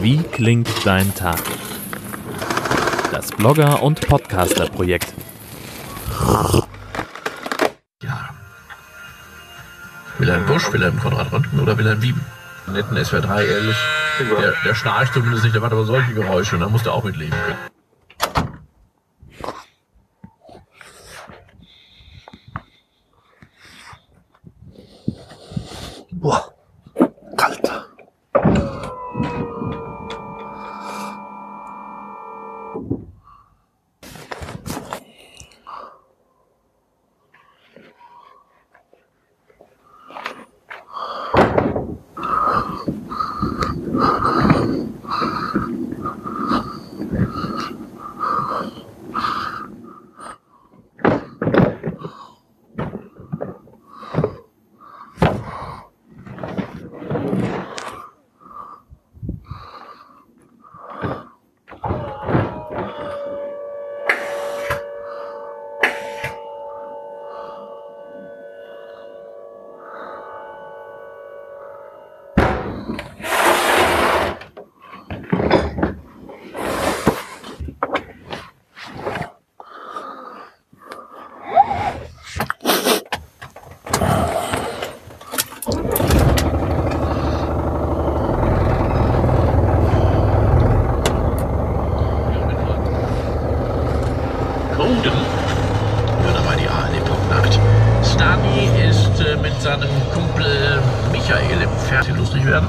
Wie klingt dein Tag? Das Blogger- und Podcaster-Projekt. Ja. Wilhelm Busch, Wilhelm Konrad Röntgen oder Wilhelm Wieben? Netten SWR3, ehrlich. Der, der schnarcht zumindest nicht, der macht aber solche Geräusche und da muss der auch mitleben können. Seinem Kumpel Michael im Fernsehen lustig werden.